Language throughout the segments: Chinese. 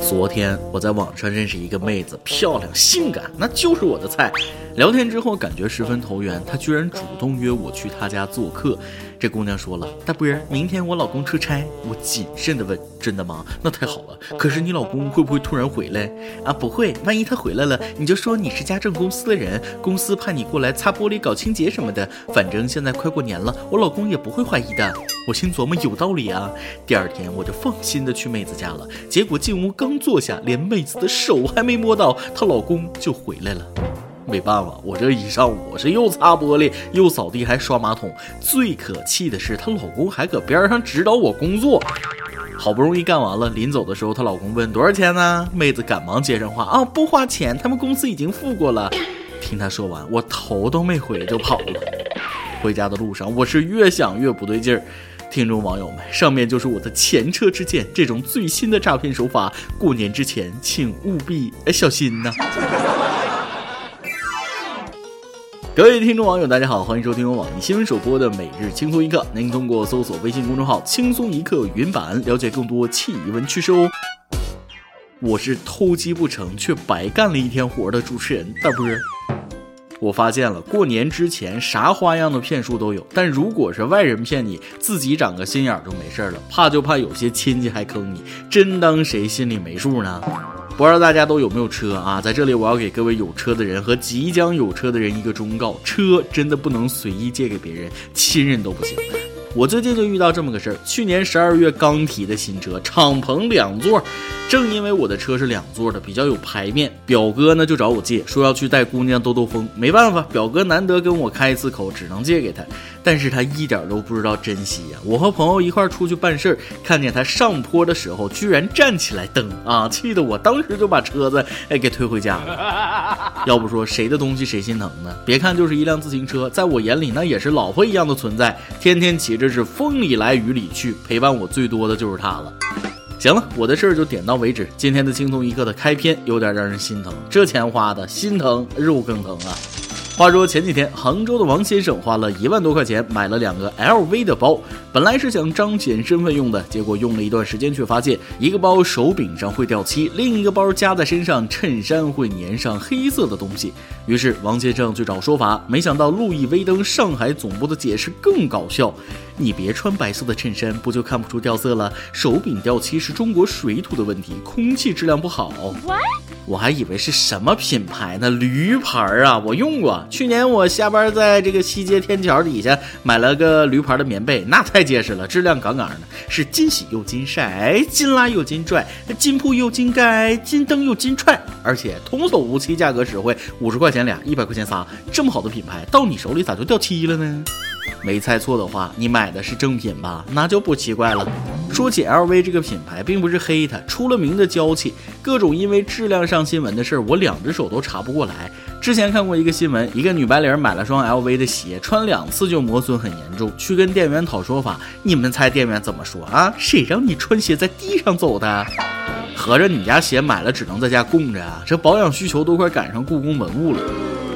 昨天我在网上认识一个妹子，漂亮性感，那就是我的菜。聊天之后感觉十分投缘，她居然主动约我去她家做客。这姑娘说了：“大波儿，明天我老公出差。”我谨慎的问：“真的吗？那太好了。可是你老公会不会突然回来啊？不会，万一他回来了，你就说你是家政公司的人，公司派你过来擦玻璃、搞清洁什么的。反正现在快过年了，我老公也不会怀疑的。”我心琢磨有道理啊。第二天我就放心的去妹子家了。结果进屋刚坐下，连妹子的手还没摸到，她老公就回来了。没办法，我这一上午是又擦玻璃，又扫地，还刷马桶。最可气的是，她老公还搁边上指导我工作。好不容易干完了，临走的时候，她老公问多少钱呢？妹子赶忙接上话啊，不花钱，他们公司已经付过了。听她说完，我头都没回就跑了。回家的路上，我是越想越不对劲儿。听众网友们，上面就是我的前车之鉴，这种最新的诈骗手法，过年之前请务必小心呐。各位听众网友，大家好，欢迎收听由网易新闻首播的每日轻松一刻。您通过搜索微信公众号“轻松一刻”云版了解更多气闻趣事哦。我是偷鸡不成却白干了一天活的主持人但不是。我发现了，过年之前啥花样的骗术都有，但如果是外人骗你，自己长个心眼儿就没事了。怕就怕有些亲戚还坑你，真当谁心里没数呢？不知道大家都有没有车啊？在这里，我要给各位有车的人和即将有车的人一个忠告：车真的不能随意借给别人，亲人都不行。我最近就遇到这么个事儿，去年十二月刚提的新车，敞篷两座。正因为我的车是两座的，比较有排面，表哥呢就找我借，说要去带姑娘兜兜风。没办法，表哥难得跟我开一次口，只能借给他。但是他一点都不知道珍惜呀！我和朋友一块出去办事儿，看见他上坡的时候居然站起来蹬啊，气得我当时就把车子哎给推回家了。要不说谁的东西谁心疼呢？别看就是一辆自行车，在我眼里那也是老婆一样的存在，天天骑着是风里来雨里去，陪伴我最多的就是他了。行了，我的事儿就点到为止。今天的轻松一刻的开篇有点让人心疼，这钱花的心疼肉更疼啊！话说前几天，杭州的王先生花了一万多块钱买了两个 LV 的包，本来是想彰显身份用的，结果用了一段时间，却发现一个包手柄上会掉漆，另一个包夹在身上，衬衫会粘上黑色的东西。于是王先生去找说法，没想到路易威登上海总部的解释更搞笑：你别穿白色的衬衫，不就看不出掉色了？手柄掉漆是中国水土的问题，空气质量不好。我还以为是什么品牌呢？驴牌啊，我用过。去年我下班在这个西街天桥底下买了个驴牌的棉被，那太结实了，质量杠杠的，是金洗又金晒，金拉又金拽，金铺又金盖，金蹬又金踹，而且童叟无欺，价格实惠，五十块钱俩，一百块钱仨，这么好的品牌到你手里咋就掉漆了呢？没猜错的话，你买的是正品吧？那就不奇怪了。说起 LV 这个品牌，并不是黑它，出了名的娇气。各种因为质量上新闻的事儿，我两只手都查不过来。之前看过一个新闻，一个女白领买了双 LV 的鞋，穿两次就磨损很严重，去跟店员讨说法。你们猜店员怎么说啊？谁让你穿鞋在地上走的？合着你家鞋买了只能在家供着啊？这保养需求都快赶上故宫文物了。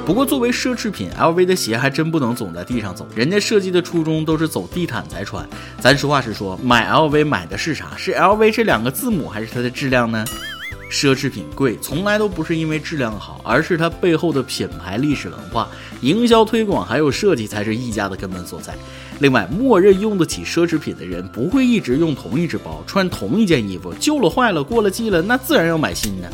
不过作为奢侈品，LV 的鞋还真不能总在地上走，人家设计的初衷都是走地毯才穿。咱实话实说，买 LV 买的是啥？是 LV 这两个字母，还是它的质量呢？奢侈品贵，从来都不是因为质量好，而是它背后的品牌历史文化、营销推广还有设计才是溢价的根本所在。另外，默认用得起奢侈品的人不会一直用同一只包，穿同一件衣服，旧了坏了过了季了，那自然要买新的。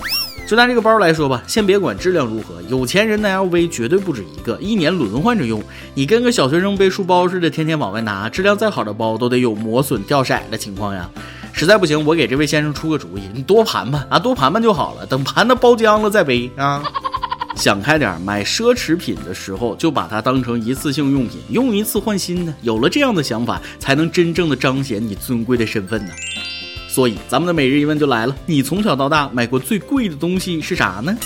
就拿这个包来说吧，先别管质量如何，有钱人的 LV 绝对不止一个，一年轮换着用。你跟个小学生背书包似的，天天往外拿，质量再好的包都得有磨损掉色的情况呀。实在不行，我给这位先生出个主意，你多盘盘啊，多盘盘就好了。等盘的包浆了再背啊。想开点，买奢侈品的时候就把它当成一次性用品，用一次换新的。有了这样的想法，才能真正的彰显你尊贵的身份呢。所以，咱们的每日一问就来了：你从小到大买过最贵的东西是啥呢？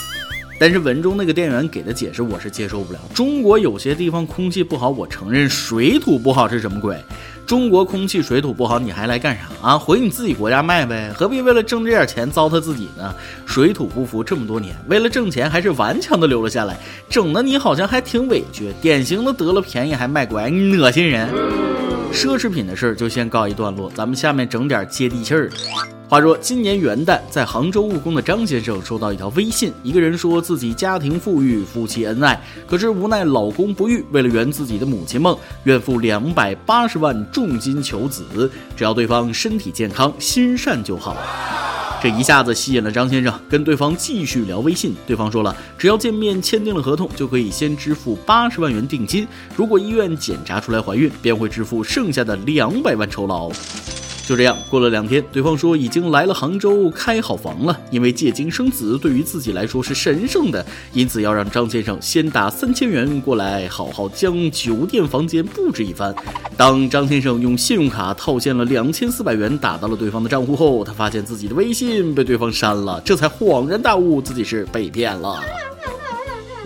但是文中那个店员给的解释我是接受不了。中国有些地方空气不好，我承认；水土不好是什么鬼？中国空气水土不好，你还来干啥啊？回你自己国家卖呗，何必为了挣这点钱糟蹋自己呢？水土不服这么多年，为了挣钱还是顽强的留了下来，整的你好像还挺委屈，典型的得了便宜还卖乖，恶心人。奢侈品的事儿就先告一段落，咱们下面整点接地气儿的。话说今年元旦，在杭州务工的张先生收到一条微信，一个人说自己家庭富裕，夫妻恩爱，可是无奈老公不育，为了圆自己的母亲梦，愿付两百八十万重金求子，只要对方身体健康、心善就好。这一下子吸引了张先生，跟对方继续聊微信。对方说了，只要见面签订了合同，就可以先支付八十万元定金，如果医院检查出来怀孕，便会支付剩下的两百万酬劳。就这样过了两天，对方说已经来了杭州开好房了，因为借精生子对于自己来说是神圣的，因此要让张先生先打三千元过来，好好将酒店房间布置一番。当张先生用信用卡套现了两千四百元打到了对方的账户后，他发现自己的微信被对方删了，这才恍然大悟自己是被骗了。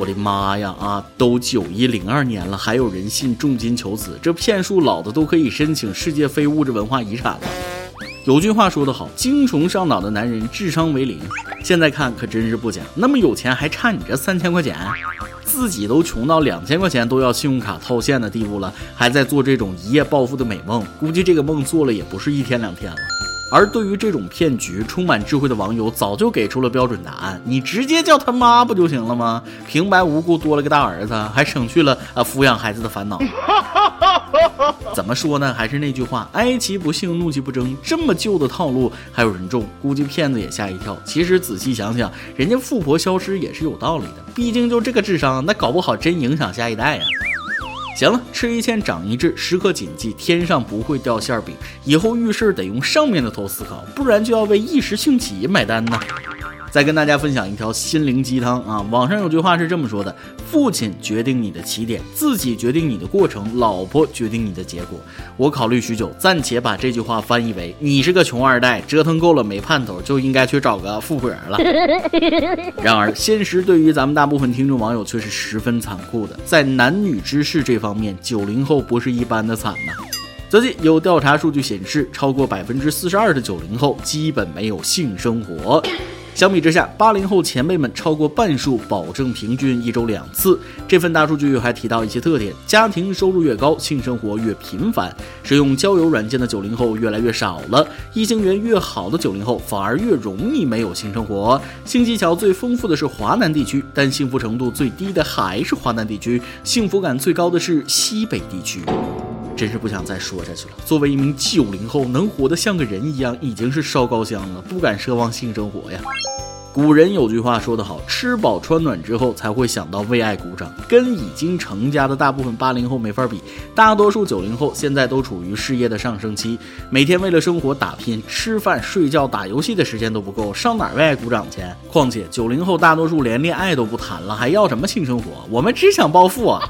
我的妈呀！啊，都九一零二年了，还有人信重金求子，这骗术老的都可以申请世界非物质文化遗产了。有句话说得好，精虫上脑的男人智商为零。现在看可真是不假，那么有钱还差你这三千块钱？自己都穷到两千块钱都要信用卡套现的地步了，还在做这种一夜暴富的美梦，估计这个梦做了也不是一天两天了。而对于这种骗局，充满智慧的网友早就给出了标准答案：你直接叫他妈不就行了吗？平白无故多了个大儿子，还省去了啊抚养孩子的烦恼。怎么说呢？还是那句话，哀其不幸，怒其不争。这么旧的套路还有人中，估计骗子也吓一跳。其实仔细想想，人家富婆消失也是有道理的，毕竟就这个智商，那搞不好真影响下一代呀。行了，吃一堑长一智，时刻谨记天上不会掉馅饼。以后遇事得用上面的头思考，不然就要为一时兴起买单呢。再跟大家分享一条心灵鸡汤啊！网上有句话是这么说的：父亲决定你的起点，自己决定你的过程，老婆决定你的结果。我考虑许久，暂且把这句话翻译为：你是个穷二代，折腾够了没盼头，就应该去找个富婆了。然而，现实对于咱们大部分听众网友却是十分残酷的，在男女之事这方面，九零后不是一般的惨呐。最近有调查数据显示，超过百分之四十二的九零后基本没有性生活。相比之下，八零后前辈们超过半数保证平均一周两次。这份大数据还提到一些特点：家庭收入越高，性生活越频繁；使用交友软件的九零后越来越少了；异性缘越好的九零后反而越容易没有性生活；性技巧最丰富的是华南地区，但幸福程度最低的还是华南地区；幸福感最高的是西北地区。真是不想再说下去了。作为一名九零后，能活得像个人一样，已经是烧高香了，不敢奢望性生活呀。古人有句话说得好，吃饱穿暖之后才会想到为爱鼓掌，跟已经成家的大部分八零后没法比。大多数九零后现在都处于事业的上升期，每天为了生活打拼，吃饭、睡觉、打游戏的时间都不够，上哪为爱鼓掌去？况且九零后大多数连恋爱都不谈了，还要什么性生活？我们只想暴富啊！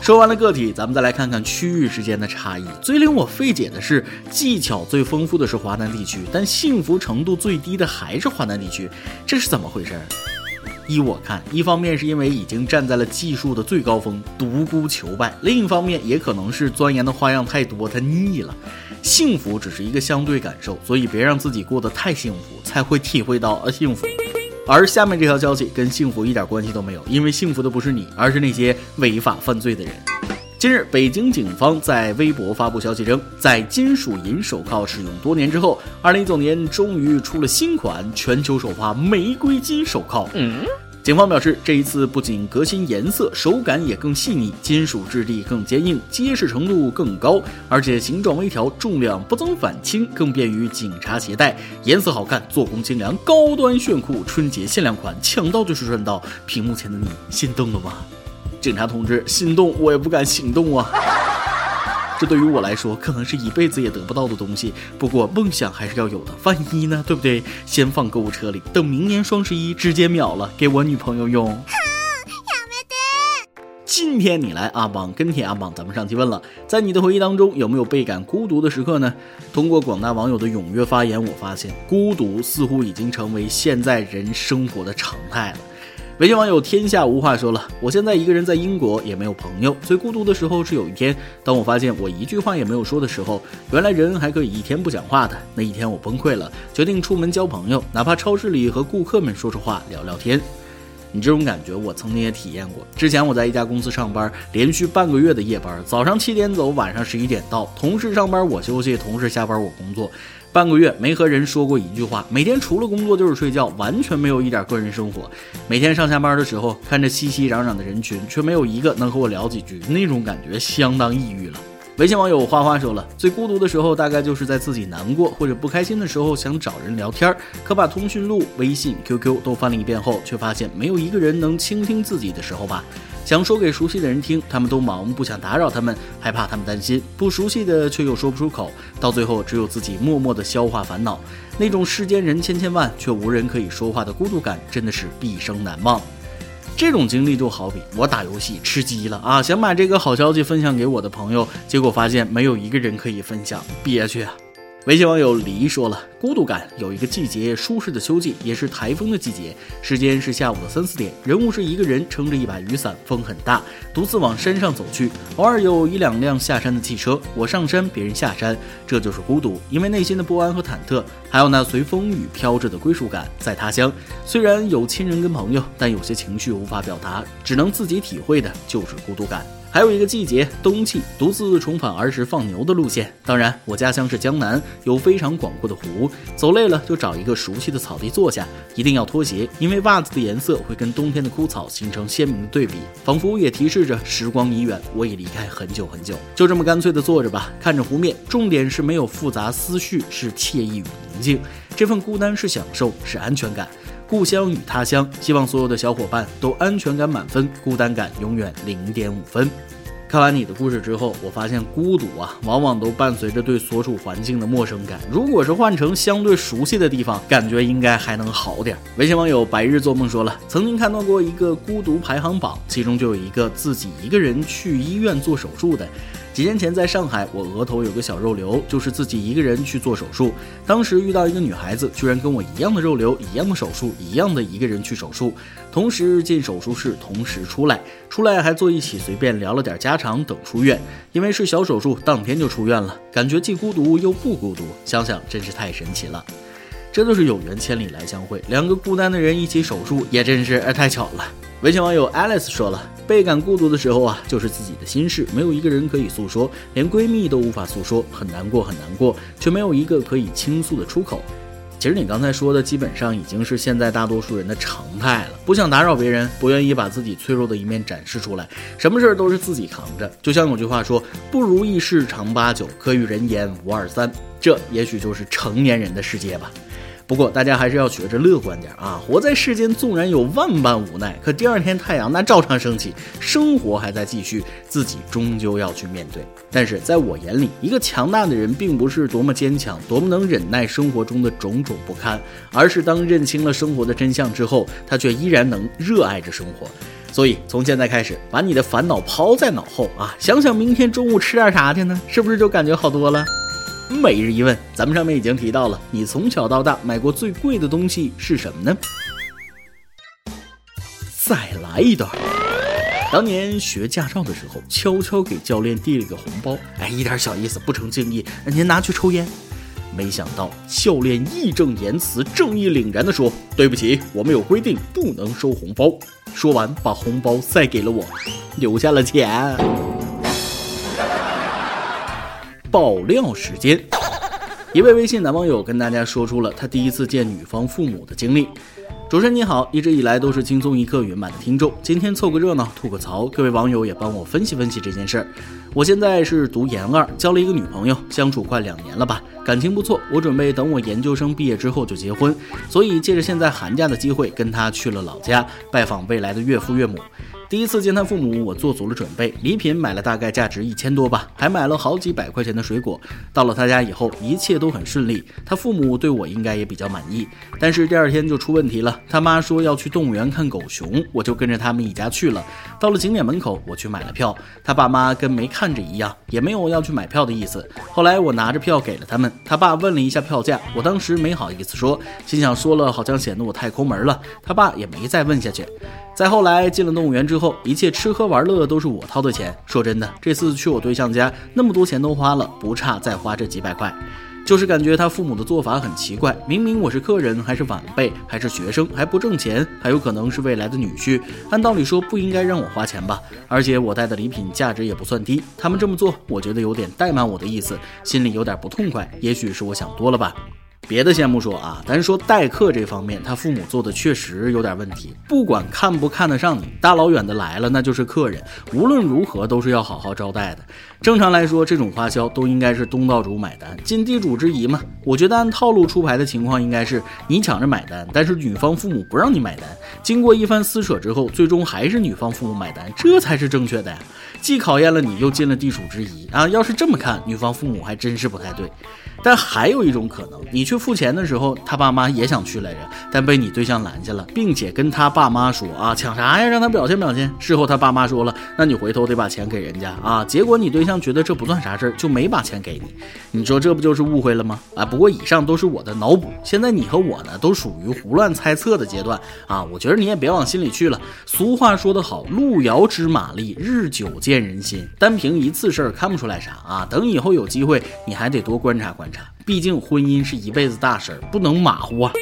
说完了个体，咱们再来看看区域之间的差异。最令我费解的是，技巧最丰富的是华南地区，但幸福程度最低的还是华南地区，这是怎么回事？依我看，一方面是因为已经站在了技术的最高峰，独孤求败；另一方面也可能是钻研的花样太多，他腻了。幸福只是一个相对感受，所以别让自己过得太幸福，才会体会到呃幸福。而下面这条消息跟幸福一点关系都没有，因为幸福的不是你，而是那些违法犯罪的人。近日，北京警方在微博发布消息称，在金属银手铐使用多年之后，二零一九年终于出了新款全球首发玫瑰金手铐。嗯。警方表示，这一次不仅革新颜色，手感也更细腻，金属质地更坚硬，结实程度更高，而且形状微调，重量不增反轻，更便于警察携带。颜色好看，做工精良，高端炫酷，春节限量款，抢到就是赚到。屏幕前的你心动了吗？警察同志，心动 我也不敢行动啊。这对于我来说，可能是一辈子也得不到的东西。不过梦想还是要有的，万一呢？对不对？先放购物车里，等明年双十一直接秒了，给我女朋友用。今天你来阿榜跟帖阿榜，咱们上期问了，在你的回忆当中有没有倍感孤独的时刻呢？通过广大网友的踊跃发言，我发现孤独似乎已经成为现在人生活的常态了。微信网友天下无话说了，我现在一个人在英国，也没有朋友。最孤独的时候是有一天，当我发现我一句话也没有说的时候，原来人还可以一天不讲话的。那一天我崩溃了，决定出门交朋友，哪怕超市里和顾客们说说话、聊聊天。你这种感觉我曾经也体验过。之前我在一家公司上班，连续半个月的夜班，早上七点走，晚上十一点到，同事上班我休息，同事下班我工作。半个月没和人说过一句话，每天除了工作就是睡觉，完全没有一点个人生活。每天上下班的时候，看着熙熙攘攘的人群，却没有一个能和我聊几句，那种感觉相当抑郁了。微信网友花花说了，最孤独的时候，大概就是在自己难过或者不开心的时候，想找人聊天，可把通讯录、微信、QQ 都翻了一遍后，却发现没有一个人能倾听自己的时候吧。想说给熟悉的人听，他们都忙，不想打扰他们，害怕他们担心；不熟悉的却又说不出口，到最后只有自己默默的消化烦恼。那种世间人千千万，却无人可以说话的孤独感，真的是毕生难忘。这种经历就好比我打游戏吃鸡了啊，想把这个好消息分享给我的朋友，结果发现没有一个人可以分享，憋屈啊。微信网友李一说了，孤独感有一个季节，舒适的秋季，也是台风的季节。时间是下午的三四点，人物是一个人撑着一把雨伞，风很大，独自往山上走去。偶尔有一两辆下山的汽车，我上山，别人下山，这就是孤独。因为内心的不安和忐忑，还有那随风雨飘着的归属感。在他乡，虽然有亲人跟朋友，但有些情绪无法表达，只能自己体会的就是孤独感。还有一个季节，冬季，独自重返儿时放牛的路线。当然，我家乡是江南，有非常广阔的湖。走累了就找一个熟悉的草地坐下，一定要脱鞋，因为袜子的颜色会跟冬天的枯草形成鲜明的对比，仿佛也提示着时光已远，我已离开很久很久。就这么干脆的坐着吧，看着湖面，重点是没有复杂思绪，是惬意与宁静。这份孤单是享受，是安全感。故乡与他乡，希望所有的小伙伴都安全感满分，孤单感永远零点五分。看完你的故事之后，我发现孤独啊，往往都伴随着对所处环境的陌生感。如果是换成相对熟悉的地方，感觉应该还能好点。微信网友白日做梦说了，曾经看到过一个孤独排行榜，其中就有一个自己一个人去医院做手术的。几年前在上海，我额头有个小肉瘤，就是自己一个人去做手术。当时遇到一个女孩子，居然跟我一样的肉瘤，一样的手术，一样的一个人去手术，同时进手术室，同时出来，出来还坐一起，随便聊了点家常，等出院。因为是小手术，当天就出院了，感觉既孤独又不孤独，想想真是太神奇了。这都是有缘千里来相会，两个孤单的人一起手术，也真是太巧了。微信网友 Alice 说了，倍感孤独的时候啊，就是自己的心事没有一个人可以诉说，连闺蜜都无法诉说，很难过很难过，却没有一个可以倾诉的出口。其实你刚才说的，基本上已经是现在大多数人的常态了，不想打扰别人，不愿意把自己脆弱的一面展示出来，什么事儿都是自己扛着。就像有句话说，不如意事常八九，可与人言无二三。这也许就是成年人的世界吧。不过大家还是要学着乐观点啊！活在世间，纵然有万般无奈，可第二天太阳那照常升起，生活还在继续，自己终究要去面对。但是在我眼里，一个强大的人，并不是多么坚强，多么能忍耐生活中的种种不堪，而是当认清了生活的真相之后，他却依然能热爱着生活。所以从现在开始，把你的烦恼抛在脑后啊，想想明天中午吃点啥去呢？是不是就感觉好多了？每日一问，咱们上面已经提到了，你从小到大买过最贵的东西是什么呢？再来一段。当年学驾照的时候，悄悄给教练递了个红包，哎，一点小意思，不成敬意，您拿去抽烟。没想到教练义正言辞、正义凛然地说：“对不起，我们有规定，不能收红包。”说完，把红包塞给了我，留下了钱。爆料时间，一位微信男网友跟大家说出了他第一次见女方父母的经历。主持人你好，一直以来都是轻松一刻圆满的听众，今天凑个热闹吐个槽，各位网友也帮我分析分析这件事儿。我现在是读研二，交了一个女朋友，相处快两年了吧，感情不错。我准备等我研究生毕业之后就结婚，所以借着现在寒假的机会，跟她去了老家拜访未来的岳父岳母。第一次见他父母，我做足了准备，礼品买了大概价值一千多吧，还买了好几百块钱的水果。到了他家以后，一切都很顺利，他父母对我应该也比较满意。但是第二天就出问题了，他妈说要去动物园看狗熊，我就跟着他们一家去了。到了景点门口，我去买了票，他爸妈跟没看着一样，也没有要去买票的意思。后来我拿着票给了他们，他爸问了一下票价，我当时没好意思说，心想说了好像显得我太抠门了，他爸也没再问下去。再后来进了动物园之后，一切吃喝玩乐都是我掏的钱。说真的，这次去我对象家，那么多钱都花了，不差再花这几百块。就是感觉他父母的做法很奇怪。明明我是客人，还是晚辈，还是学生，还不挣钱，还有可能是未来的女婿。按道理说不应该让我花钱吧？而且我带的礼品价值也不算低。他们这么做，我觉得有点怠慢我的意思，心里有点不痛快。也许是我想多了吧。别的先不说啊，咱说待客这方面，他父母做的确实有点问题。不管看不看得上你，大老远的来了，那就是客人，无论如何都是要好好招待的。正常来说，这种花销都应该是东道主买单，尽地主之谊嘛。我觉得按套路出牌的情况，应该是你抢着买单，但是女方父母不让你买单。经过一番撕扯之后，最终还是女方父母买单，这才是正确的呀。既考验了你，又尽了地主之谊啊！要是这么看，女方父母还真是不太对。但还有一种可能，你去付钱的时候，他爸妈也想去来着，但被你对象拦下了，并且跟他爸妈说啊，抢啥呀？让他表现表现。事后他爸妈说了，那你回头得把钱给人家啊。结果你对象觉得这不算啥事儿，就没把钱给你。你说这不就是误会了吗？啊，不过以上都是我的脑补，现在你和我呢，都属于胡乱猜测的阶段啊。我觉得你也别往心里去了。俗话说得好，路遥知马力，日久见人心。单凭一次事儿看不出来啥啊。等以后有机会，你还得多观察观察。毕竟婚姻是一辈子大事儿，不能马虎啊！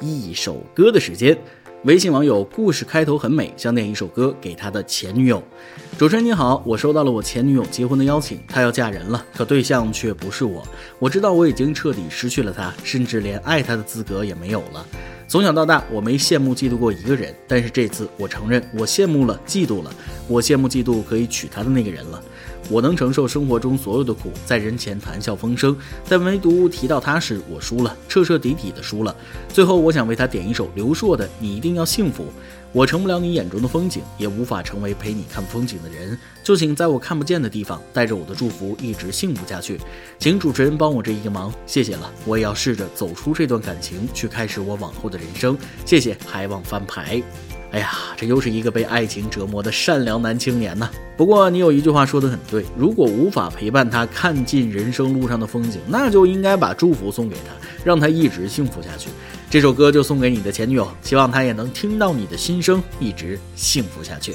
一首歌的时间，微信网友故事开头很美，想点一首歌给他的前女友。主持人你好，我收到了我前女友结婚的邀请，她要嫁人了，可对象却不是我。我知道我已经彻底失去了她，甚至连爱她的资格也没有了。从小到大，我没羡慕嫉妒过一个人，但是这次我承认，我羡慕了，嫉妒了。我羡慕嫉妒可以娶她的那个人了。我能承受生活中所有的苦，在人前谈笑风生，但唯独提到他时，我输了，彻彻底底的输了。最后，我想为他点一首刘硕的《你一定要幸福》。我成不了你眼中的风景，也无法成为陪你看风景的人，就请在我看不见的地方，带着我的祝福，一直幸福下去。请主持人帮我这一个忙，谢谢了。我也要试着走出这段感情，去开始我往后的人生。谢谢，还望翻牌。哎呀，这又是一个被爱情折磨的善良男青年呐。不过你有一句话说的很对，如果无法陪伴他看尽人生路上的风景，那就应该把祝福送给他，让他一直幸福下去。这首歌就送给你的前女友，希望她也能听到你的心声，一直幸福下去。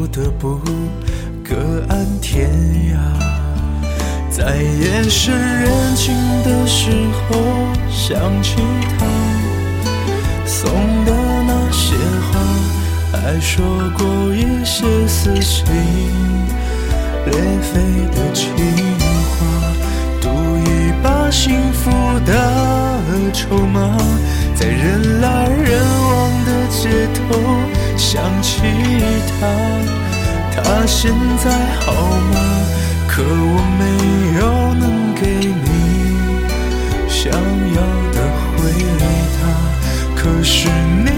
不得不各安天涯。在夜深人静的时候，想起他送的那些花，还说过一些撕心裂肺的情话，赌一把幸福的筹码，在人来人往的街头想起他，他现在好吗？可我没有能给你想要的回答，可是你